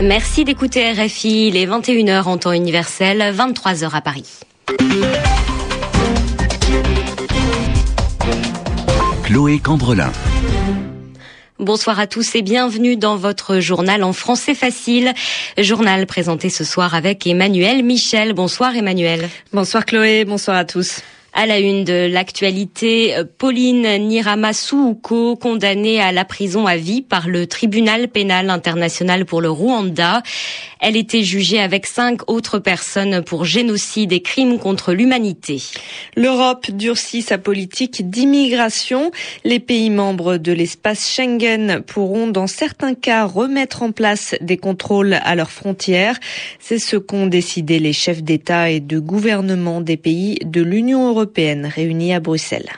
Merci d'écouter RFI, les 21h en temps universel, 23h à Paris. Chloé Cambrelin. Bonsoir à tous et bienvenue dans votre journal en français facile. Journal présenté ce soir avec Emmanuel Michel. Bonsoir Emmanuel. Bonsoir Chloé, bonsoir à tous. À la une de l'actualité, Pauline Niramasouko, condamnée à la prison à vie par le tribunal pénal international pour le Rwanda. Elle était jugée avec cinq autres personnes pour génocide et crimes contre l'humanité. L'Europe durcit sa politique d'immigration. Les pays membres de l'espace Schengen pourront dans certains cas remettre en place des contrôles à leurs frontières. C'est ce qu'ont décidé les chefs d'État et de gouvernement des pays de l'Union européenne réunis à Bruxelles.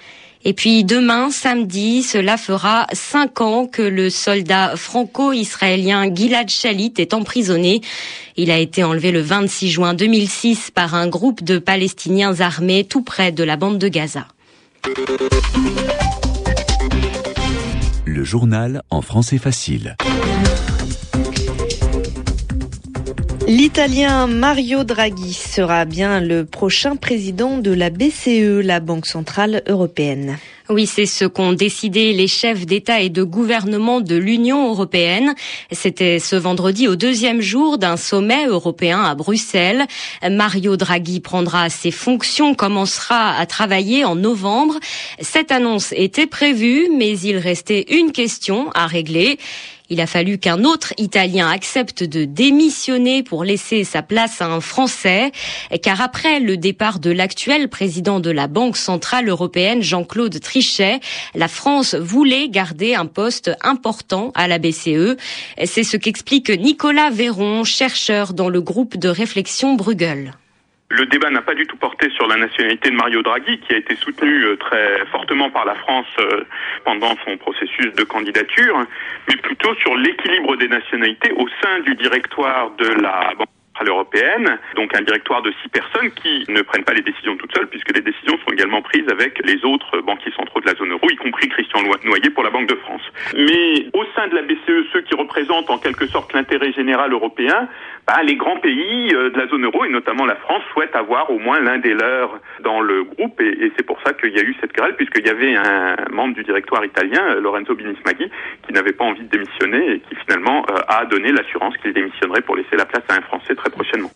Et puis demain, samedi, cela fera cinq ans que le soldat franco-israélien Gilad Shalit est emprisonné. Il a été enlevé le 26 juin 2006 par un groupe de Palestiniens armés tout près de la bande de Gaza. Le journal en français facile. L'Italien Mario Draghi sera bien le prochain président de la BCE, la Banque Centrale Européenne. Oui, c'est ce qu'ont décidé les chefs d'État et de gouvernement de l'Union européenne. C'était ce vendredi au deuxième jour d'un sommet européen à Bruxelles. Mario Draghi prendra ses fonctions, commencera à travailler en novembre. Cette annonce était prévue, mais il restait une question à régler. Il a fallu qu'un autre Italien accepte de démissionner pour laisser sa place à un Français, car après le départ de l'actuel président de la Banque centrale européenne, Jean-Claude Trichet, la France voulait garder un poste important à la BCE. C'est ce qu'explique Nicolas Véron, chercheur dans le groupe de réflexion Bruegel. Le débat n'a pas du tout porté sur la nationalité de Mario Draghi, qui a été soutenu euh, très fortement par la France euh, pendant son processus de candidature, mais plutôt sur l'équilibre des nationalités au sein du directoire de la Banque européenne, donc un directoire de six personnes qui ne prennent pas les décisions toutes seules, puisque les décisions sont également prises avec les autres banquiers centraux de la zone euro, y compris Christian Noyer pour la Banque de France. Mais au sein de la BCE, ceux qui représentent en quelque sorte l'intérêt général européen, bah, les grands pays euh, de la zone euro, et notamment la France, souhaitent avoir au moins l'un des leurs dans le groupe, et, et c'est pour ça qu'il y a eu cette querelle, puisqu'il y avait un membre du directoire italien, euh, Lorenzo Binismaghi, qui n'avait pas envie de démissionner et qui finalement euh, a donné l'assurance qu'il démissionnerait pour laisser la place à un Français très prochainement.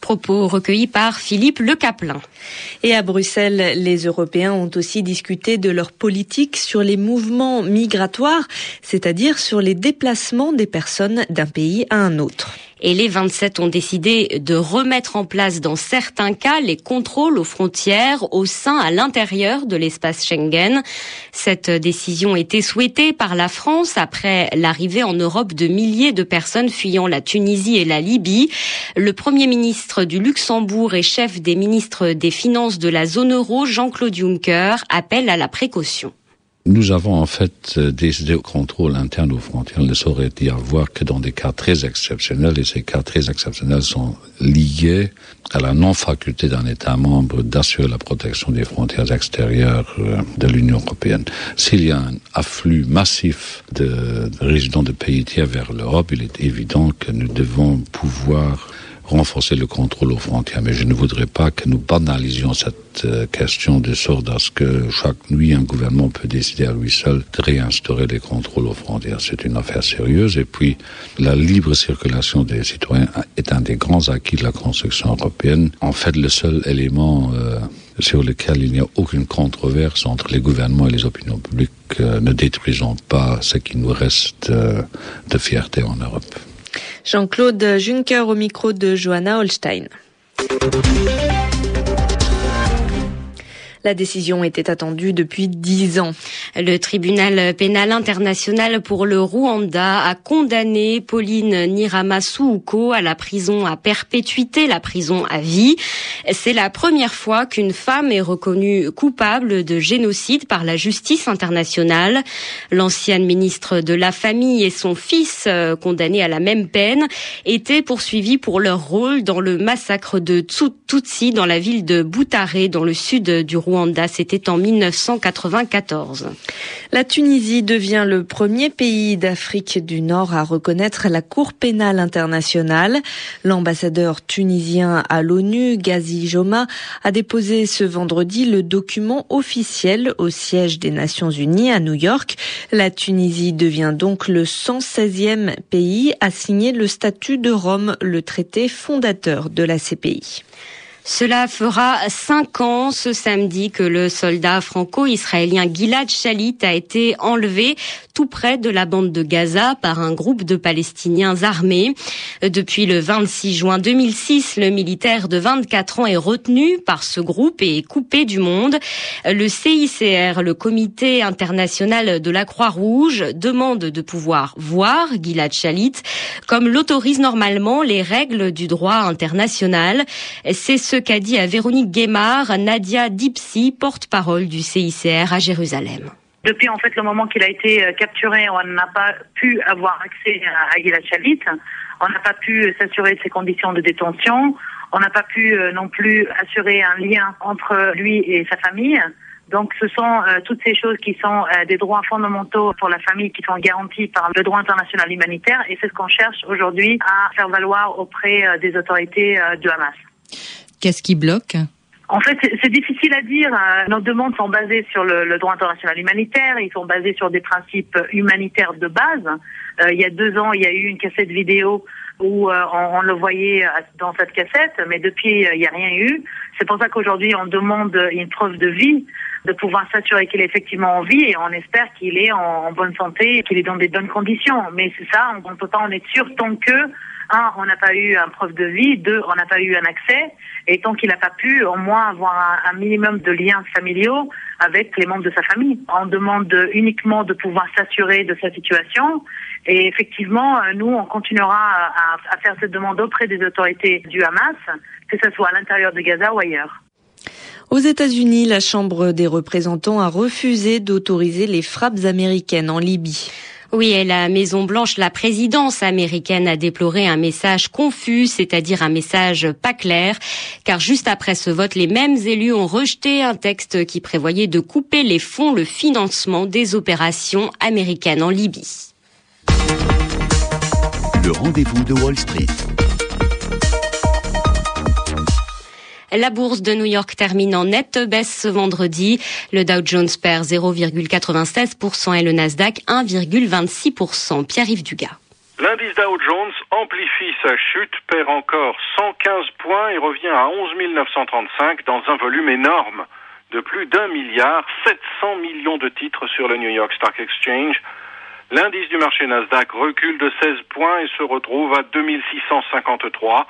Propos recueillis par Philippe Le Caplin. Et à Bruxelles, les Européens ont aussi discuté de leur politique sur les mouvements migratoires, c'est-à-dire sur les déplacements des personnes d'un pays à un autre et les 27 ont décidé de remettre en place dans certains cas les contrôles aux frontières au sein à l'intérieur de l'espace Schengen. Cette décision était souhaitée par la France après l'arrivée en Europe de milliers de personnes fuyant la Tunisie et la Libye. Le premier ministre du Luxembourg et chef des ministres des Finances de la zone euro, Jean-Claude Juncker, appelle à la précaution. Nous avons en fait décidé au contrôle interne aux frontières ne saurait y avoir que dans des cas très exceptionnels et ces cas très exceptionnels sont liés à la non-faculté d'un État membre d'assurer la protection des frontières extérieures euh, de l'Union européenne. S'il y a un afflux massif de résidents de pays tiers vers l'Europe, il est évident que nous devons pouvoir renforcer le contrôle aux frontières. Mais je ne voudrais pas que nous banalisions cette euh, question de sorte à ce que chaque nuit un gouvernement peut décider à lui seul de réinstaurer les contrôles aux frontières. C'est une affaire sérieuse. Et puis, la libre circulation des citoyens est un des grands acquis de la construction européenne. En fait, le seul élément euh, sur lequel il n'y a aucune controverse entre les gouvernements et les opinions publiques, euh, ne détruisons pas ce qui nous reste euh, de fierté en Europe. Jean-Claude Juncker au micro de Johanna Holstein. La décision était attendue depuis dix ans. Le tribunal pénal international pour le Rwanda a condamné Pauline Niramasouko à la prison à perpétuité, la prison à vie. C'est la première fois qu'une femme est reconnue coupable de génocide par la justice internationale. L'ancienne ministre de la Famille et son fils, euh, condamnés à la même peine, étaient poursuivis pour leur rôle dans le massacre de Tutsi dans la ville de Butare, dans le sud du Rwanda C'était en 1994. La Tunisie devient le premier pays d'Afrique du Nord à reconnaître la Cour pénale internationale. L'ambassadeur tunisien à l'ONU, Ghazi Joma, a déposé ce vendredi le document officiel au siège des Nations Unies à New York. La Tunisie devient donc le 116e pays à signer le statut de Rome, le traité fondateur de la CPI. Cela fera cinq ans ce samedi que le soldat franco-israélien Gilad Shalit a été enlevé tout près de la bande de Gaza par un groupe de Palestiniens armés. Depuis le 26 juin 2006, le militaire de 24 ans est retenu par ce groupe et coupé du monde. Le CICR, le Comité international de la Croix-Rouge, demande de pouvoir voir Gilad Shalit comme l'autorise normalement les règles du droit international. C'est ce qu'a dit à Véronique Guémard Nadia Dipsy, porte-parole du CICR à Jérusalem. Depuis le moment qu'il a été euh, capturé, on n'a pas pu avoir accès à Gilad Shalit. On n'a pas pu s'assurer de ses conditions de détention. On n'a pas pu euh, non plus assurer un lien entre lui et sa famille. Donc ce sont euh, toutes ces choses qui sont des droits fondamentaux pour la famille qui sont garantis par le droit international humanitaire et c'est ce qu'on cherche aujourd'hui à faire valoir auprès des autorités du Hamas. Qu'est-ce qui bloque? En fait, c'est difficile à dire. Euh, nos demandes sont basées sur le, droit international humanitaire. Ils sont basés sur des principes humanitaires de base. Euh, il y a deux ans, il y a eu une cassette vidéo où euh, on, le voyait dans cette cassette, mais depuis, il n'y a rien eu. C'est pour ça qu'aujourd'hui, on demande une preuve de vie, de pouvoir s'assurer qu'il est effectivement en vie et on espère qu'il est en, bonne santé qu'il est dans des bonnes conditions. Mais c'est ça, on ne peut pas en être sûr tant que un, on n'a pas eu un preuve de vie, deux, on n'a pas eu un accès, et tant qu'il n'a pas pu au moins avoir un, minimum de liens familiaux avec les membres de sa famille. On demande uniquement de pouvoir s'assurer de sa situation, et effectivement, nous, on continuera à, faire cette demande auprès des autorités du Hamas, que ce soit à l'intérieur de Gaza ou ailleurs. Aux États-Unis, la Chambre des représentants a refusé d'autoriser les frappes américaines en Libye. Oui, et la Maison Blanche, la présidence américaine a déploré un message confus, c'est-à-dire un message pas clair, car juste après ce vote, les mêmes élus ont rejeté un texte qui prévoyait de couper les fonds, le financement des opérations américaines en Libye. Le rendez-vous de Wall Street. La bourse de New York termine en nette baisse ce vendredi. Le Dow Jones perd 0,96% et le Nasdaq 1,26%. Pierre-Yves Dugas. L'indice Dow Jones amplifie sa chute, perd encore 115 points et revient à 11 935 dans un volume énorme de plus d'un milliard 700 millions de titres sur le New York Stock Exchange. L'indice du marché Nasdaq recule de 16 points et se retrouve à 2653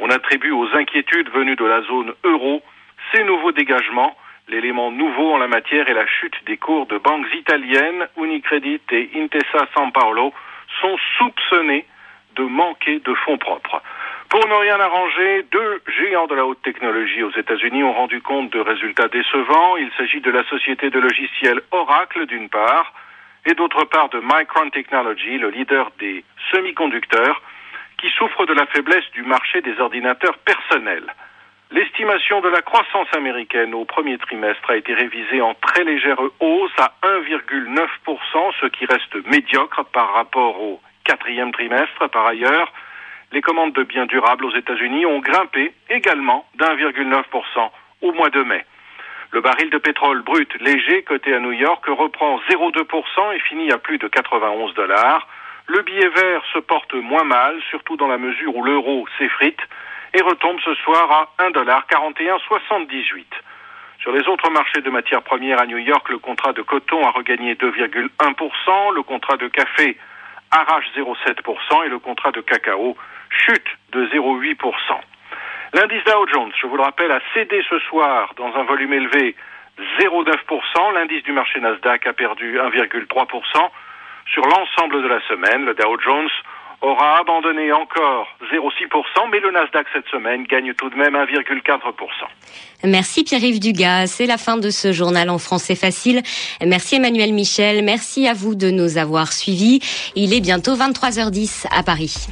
on attribue aux inquiétudes venues de la zone euro ces nouveaux dégagements. L'élément nouveau en la matière est la chute des cours de banques italiennes, Unicredit et Intesa San Paolo, sont soupçonnés de manquer de fonds propres. Pour ne rien arranger, deux géants de la haute technologie aux États-Unis ont rendu compte de résultats décevants. Il s'agit de la société de logiciels Oracle d'une part et d'autre part de Micron Technology, le leader des semi-conducteurs, qui souffre de la faiblesse du marché des ordinateurs personnels. L'estimation de la croissance américaine au premier trimestre a été révisée en très légère hausse à 1,9%, ce qui reste médiocre par rapport au quatrième trimestre. Par ailleurs, les commandes de biens durables aux États-Unis ont grimpé également d'1,9% au mois de mai. Le baril de pétrole brut léger coté à New York reprend 0,2% et finit à plus de 91 dollars. Le billet vert se porte moins mal, surtout dans la mesure où l'euro s'effrite et retombe ce soir à 1,4178. Sur les autres marchés de matières premières à New York, le contrat de coton a regagné 2,1%, le contrat de café arrache 0,7% et le contrat de cacao chute de 0,8%. L'indice Dow Jones, je vous le rappelle, a cédé ce soir dans un volume élevé 0,9%. L'indice du marché Nasdaq a perdu 1,3%. Sur l'ensemble de la semaine, le Dow Jones aura abandonné encore 0,6%, mais le Nasdaq cette semaine gagne tout de même 1,4%. Merci Pierre-Yves Dugas. C'est la fin de ce journal en français facile. Merci Emmanuel Michel. Merci à vous de nous avoir suivis. Il est bientôt 23h10 à Paris.